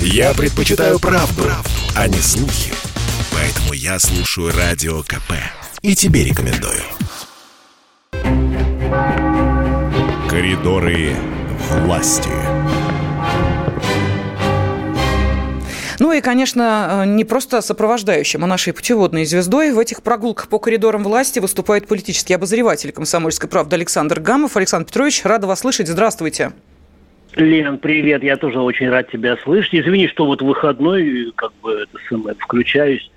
Я предпочитаю правду, правду, а не слухи. Поэтому я слушаю Радио КП. И тебе рекомендую. Коридоры власти. Ну и, конечно, не просто сопровождающим, а нашей путеводной звездой в этих прогулках по коридорам власти выступает политический обозреватель «Комсомольской правды» Александр Гамов. Александр Петрович, рада вас слышать. Здравствуйте. Лен, привет, я тоже очень рад тебя слышать. Извини, что вот выходной, как бы, это самое, включаюсь.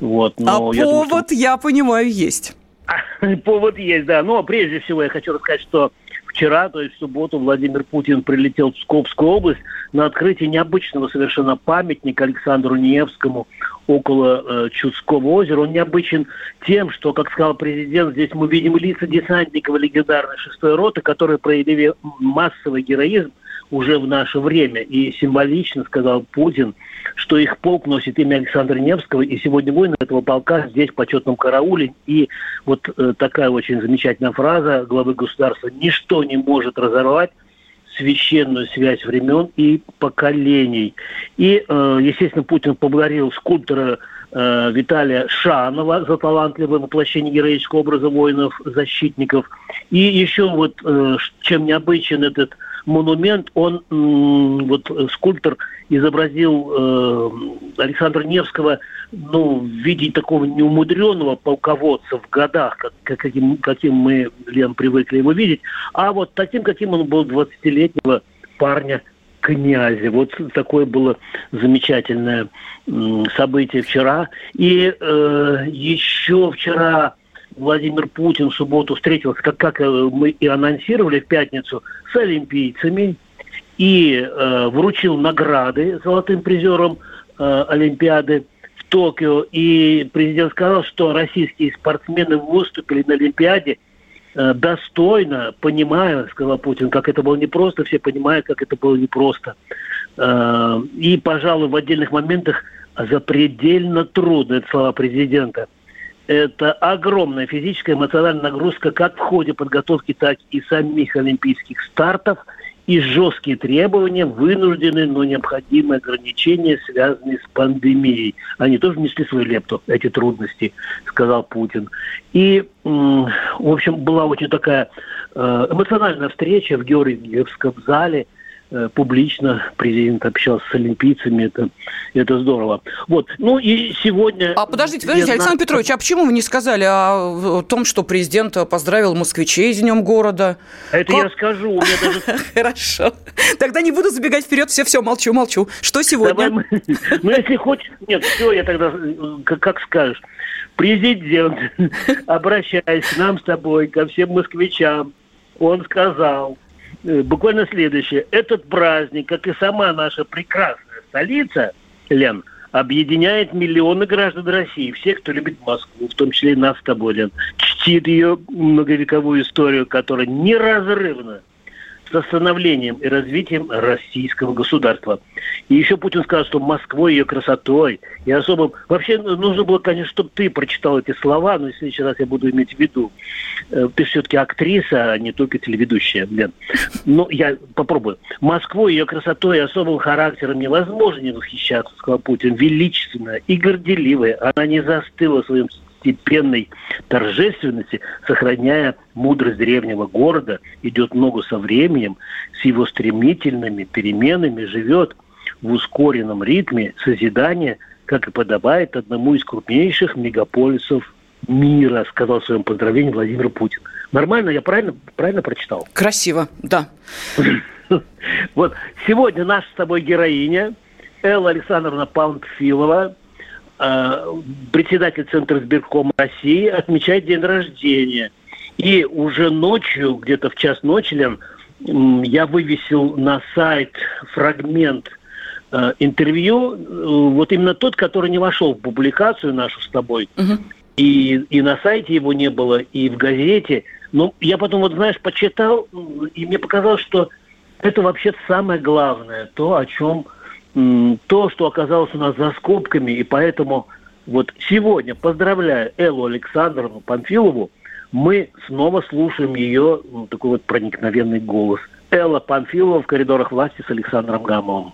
Вот, но а я повод, думаю, что... я понимаю, есть. Повод есть, да. Но прежде всего я хочу рассказать, что вчера, то есть в субботу, Владимир Путин прилетел в Скопскую область на открытие необычного совершенно памятника Александру Невскому около э, Чудского озера. Он необычен тем, что, как сказал президент, здесь мы видим лица десантников легендарной шестой роты, которые проявили массовый героизм уже в наше время. И символично сказал Путин, что их полк носит имя Александра Невского, и сегодня воины этого полка здесь в почетном карауле. И вот э, такая очень замечательная фраза главы государства «Ничто не может разорвать священную связь времен и поколений». И, э, естественно, Путин поблагодарил скульптора э, Виталия Шанова за талантливое воплощение героического образа воинов-защитников. И еще вот чем необычен этот монумент, он, вот скульптор изобразил э, Александра Невского ну, в виде такого неумудренного полководца в годах, как, как, каким, каким мы, Лен, привыкли его видеть, а вот таким, каким он был 20-летнего парня князя. Вот такое было замечательное событие вчера. И э, еще вчера Владимир Путин в субботу встретился, как, как э, мы и анонсировали в пятницу, с олимпийцами и э, вручил награды золотым призерам э, Олимпиады в Токио. И президент сказал, что российские спортсмены выступили на Олимпиаде э, достойно, понимая, сказал Путин, как это было непросто, все понимают, как это было непросто. Э, и, пожалуй, в отдельных моментах запредельно трудно, это слова президента – это огромная физическая эмоциональная нагрузка как в ходе подготовки, так и самих олимпийских стартов и жесткие требования, вынужденные, но необходимые ограничения, связанные с пандемией. Они тоже внесли свою лепту, эти трудности, сказал Путин. И, в общем, была очень такая э, эмоциональная встреча в Георгиевском зале – публично президент общался с олимпийцами, это, это здорово. Вот, ну и сегодня... А подождите, подождите, Александр Петрович, а почему вы не сказали о том, что президент поздравил москвичей с Днем города? Это как? я скажу, у меня даже... Хорошо, тогда не буду забегать вперед, все, все, молчу, молчу. Что сегодня? Мы... Ну, если хочешь, нет, все, я тогда, как, как скажешь. Президент, обращаясь к нам с тобой, ко всем москвичам, он сказал, Э, буквально следующее. Этот праздник, как и сама наша прекрасная столица, Лен, объединяет миллионы граждан России, всех, кто любит Москву, в том числе и нас с тобой, Лен, чтит ее многовековую историю, которая неразрывна с становлением и развитием российского государства. И еще Путин сказал, что Москвой, ее красотой и особым... Вообще нужно было, конечно, чтобы ты прочитал эти слова, но в следующий раз я буду иметь в виду. Э, ты все-таки актриса, а не только телеведущая, Лен. Ну, я попробую. Москвой, ее красотой и особым характером невозможно не восхищаться, сказал Путин. Величественная и горделивая. Она не застыла своим степенной торжественности, сохраняя мудрость древнего города, идет ногу со временем, с его стремительными переменами живет в ускоренном ритме созидания, как и подобает одному из крупнейших мегаполисов мира, сказал в своем поздравлении Владимир Путин. Нормально, я правильно, правильно прочитал? Красиво, да. Вот сегодня наша с тобой героиня Элла Александровна Панфилова, председатель Центра сберкома России, отмечает день рождения. И уже ночью, где-то в час ночи, я вывесил на сайт фрагмент э, интервью, э, вот именно тот, который не вошел в публикацию нашу с тобой. Угу. И, и на сайте его не было, и в газете. Но я потом, вот знаешь, почитал, и мне показалось, что это вообще самое главное, то, о чем то, что оказалось у нас за скобками, и поэтому вот сегодня, поздравляю Эллу Александровну Панфилову, мы снова слушаем ее ну, такой вот проникновенный голос. Элла Панфилова в коридорах власти с Александром Гамовым.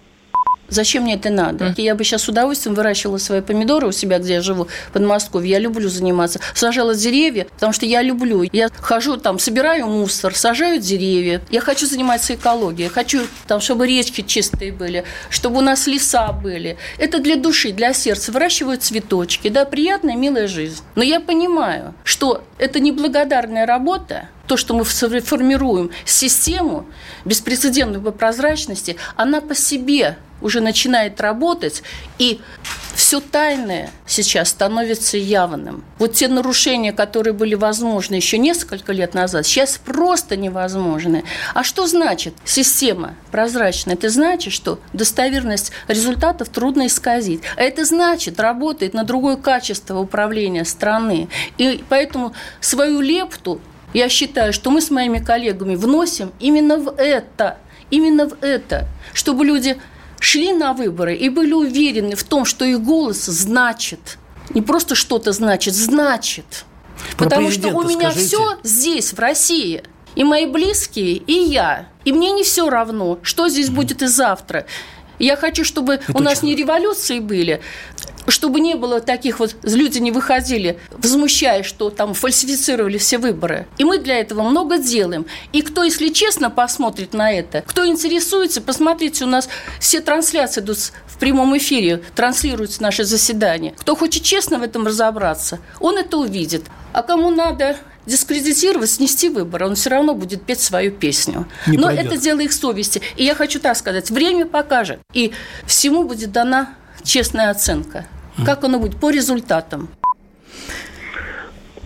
Зачем мне это надо? Mm. Я бы сейчас с удовольствием выращивала свои помидоры у себя, где я живу, в Подмосковье. Я люблю заниматься. Сажала деревья, потому что я люблю. Я хожу там, собираю мусор, сажаю деревья. Я хочу заниматься экологией. Я хочу, там, чтобы речки чистые были, чтобы у нас леса были. Это для души, для сердца. Выращиваю цветочки. Да, приятная, милая жизнь. Но я понимаю, что это неблагодарная работа, то, что мы формируем систему беспрецедентной по прозрачности, она по себе уже начинает работать, и все тайное сейчас становится явным. Вот те нарушения, которые были возможны еще несколько лет назад, сейчас просто невозможны. А что значит система прозрачная? Это значит, что достоверность результатов трудно исказить. А это значит, работает на другое качество управления страны. И поэтому свою лепту я считаю, что мы с моими коллегами вносим именно в это, именно в это, чтобы люди шли на выборы и были уверены в том, что их голос значит. Не просто что-то значит, значит. Про Потому что у меня скажите. все здесь, в России. И мои близкие, и я. И мне не все равно, что здесь будет и завтра. Я хочу, чтобы Это у нас не революции были, чтобы не было таких вот, люди не выходили, возмущаясь, что там фальсифицировали все выборы. И мы для этого много делаем. И кто, если честно, посмотрит на это, кто интересуется, посмотрите, у нас все трансляции идут в прямом эфире, транслируются наши заседания. Кто хочет честно в этом разобраться, он это увидит. А кому надо дискредитировать, снести выборы, он все равно будет петь свою песню. Не Но пройдет. это дело их совести. И я хочу так сказать, время покажет. И всему будет дана честная оценка. Как оно будет? По результатам.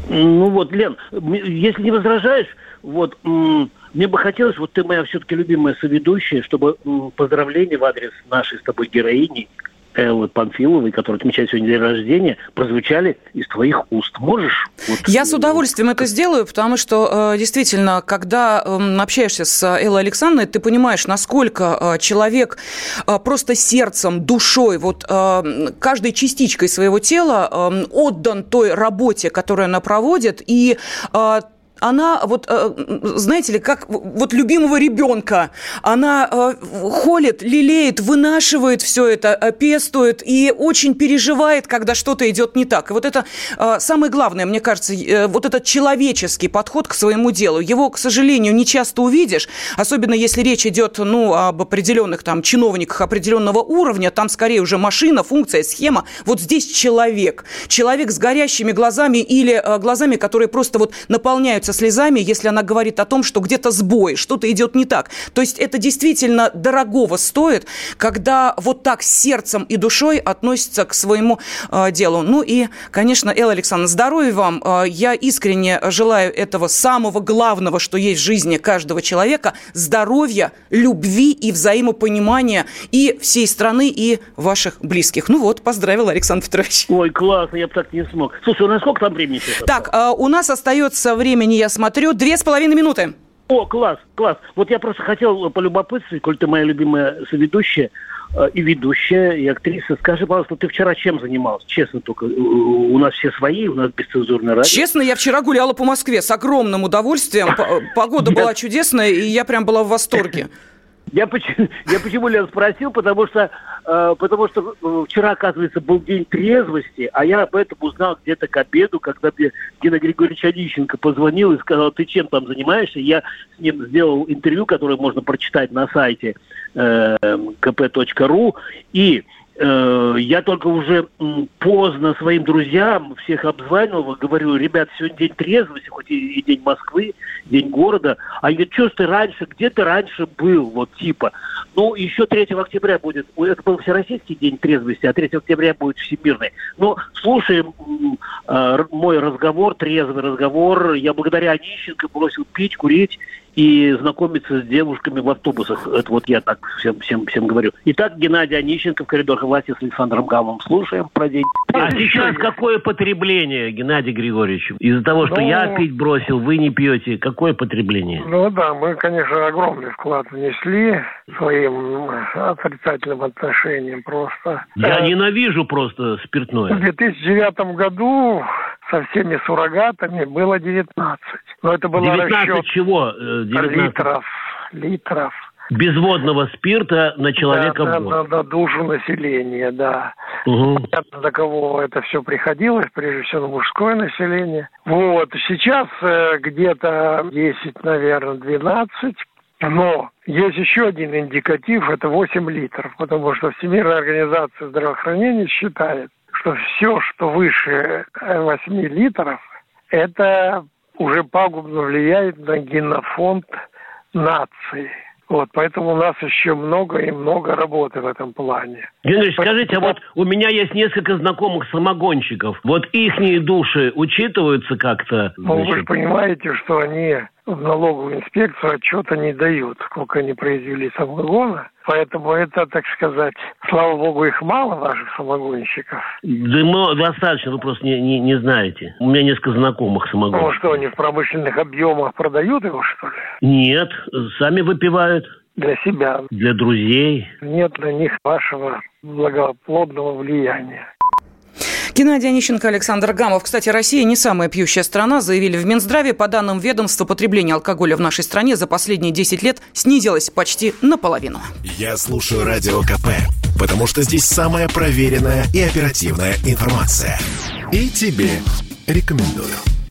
Ну вот, Лен, если не возражаешь, вот мне бы хотелось, вот ты моя все-таки любимая соведущая, чтобы поздравления в адрес нашей с тобой героини Эллы Панфиловой, которая отмечает сегодня день рождения, прозвучали из твоих уст. Можешь? Вот, Я с удовольствием это сделаю, потому что э, действительно, когда эм, общаешься с Эллой Александровной, ты понимаешь, насколько э, человек э, просто сердцем, душой, вот каждой частичкой своего тела эм, отдан той работе, которую она проводит, и она вот, э, знаете ли, как вот любимого ребенка, она э, холит, лелеет, вынашивает все это, э, пестует и очень переживает, когда что-то идет не так. И вот это самое главное, мне кажется, вот этот человеческий подход к своему делу. Его, к сожалению, не часто увидишь, особенно если речь идет, ну, об определенных там чиновниках определенного уровня, там скорее уже машина, функция, схема. Вот здесь человек. Человек с горящими глазами или глазами, которые просто вот наполняются со слезами, если она говорит о том, что где-то сбой, что-то идет не так. То есть это действительно дорогого стоит, когда вот так сердцем и душой относится к своему э, делу. Ну и, конечно, Элла Александровна, здоровья вам. Э, я искренне желаю этого самого главного, что есть в жизни каждого человека, здоровья, любви и взаимопонимания и всей страны, и ваших близких. Ну вот, поздравил Александр Петрович. Ой, классно, я бы так не смог. Слушай, у нас сколько там времени сейчас? Так, э, у нас остается времени, я смотрю, две с половиной минуты. О, класс, класс. Вот я просто хотел полюбопытствовать, коль ты моя любимая соведущая э, и ведущая, и актриса. Скажи, пожалуйста, ты вчера чем занималась? Честно только. У нас все свои, у нас бесцензурная радио. Честно, я вчера гуляла по Москве с огромным удовольствием. Погода была чудесная, и я прям была в восторге. Я почему, я почему Лен спросил, потому что, э, потому что э, вчера, оказывается, был день трезвости, а я об этом узнал где-то к обеду, когда мне Геннадий Григорьевич Онищенко позвонил и сказал, ты чем там занимаешься? Я с ним сделал интервью, которое можно прочитать на сайте э, kp.ru, и я только уже поздно своим друзьям всех обзванивал, говорю, ребят, сегодня день трезвости, хоть и, день Москвы, день города. А я что ж ты раньше, где ты раньше был, вот типа. Ну, еще 3 октября будет, это был Всероссийский день трезвости, а 3 октября будет Всемирный. Но слушаем э, мой разговор, трезвый разговор. Я благодаря Онищенко бросил пить, курить и знакомиться с девушками в автобусах. Это вот я так всем, всем, всем говорю. Итак, Геннадий Онищенко в коридорах власти с Александром Гамом. Слушаем про день. А сейчас какое потребление, Геннадий Григорьевич? Из-за того, что ну, я пить бросил, вы не пьете, какое потребление? Ну да, мы, конечно, огромный вклад внесли своим отрицательным отношением просто. Я а, ненавижу просто спиртное. В 2009 году со всеми суррогатами было 19. Но это было 19 расчет чего? 19? Э, литров. Литров. безводного спирта на человека да. На, на, на душу населения, да. Угу. Понятно, до кого это все приходилось, прежде всего на мужское население. Вот, сейчас э, где-то 10, наверное, 12, но есть еще один индикатив, это 8 литров, потому что Всемирная организация здравоохранения считает, что все, что выше 8 литров, это уже пагубно влияет на генофонд нации. Вот, поэтому у нас еще много и много работы в этом плане. Генрich, скажите, а вот у меня есть несколько знакомых самогонщиков. Вот их души учитываются как-то? Ну, вы же понимаете, что они в налоговую инспекцию отчета не дают, сколько они произвели самогона. Поэтому это, так сказать, слава богу, их мало, наших самогонщиков. Да достаточно, вы просто не, не, не знаете. У меня несколько знакомых самогонщиков. Ну что, они в промышленных объемах продают его, что ли? Нет, сами выпивают. Для себя. Для друзей. Нет на них вашего благоплодного влияния. Геннадий Онищенко, Александр Гамов. Кстати, Россия не самая пьющая страна, заявили в Минздраве. По данным ведомства, потребление алкоголя в нашей стране за последние 10 лет снизилось почти наполовину. Я слушаю Радио КП, потому что здесь самая проверенная и оперативная информация. И тебе рекомендую.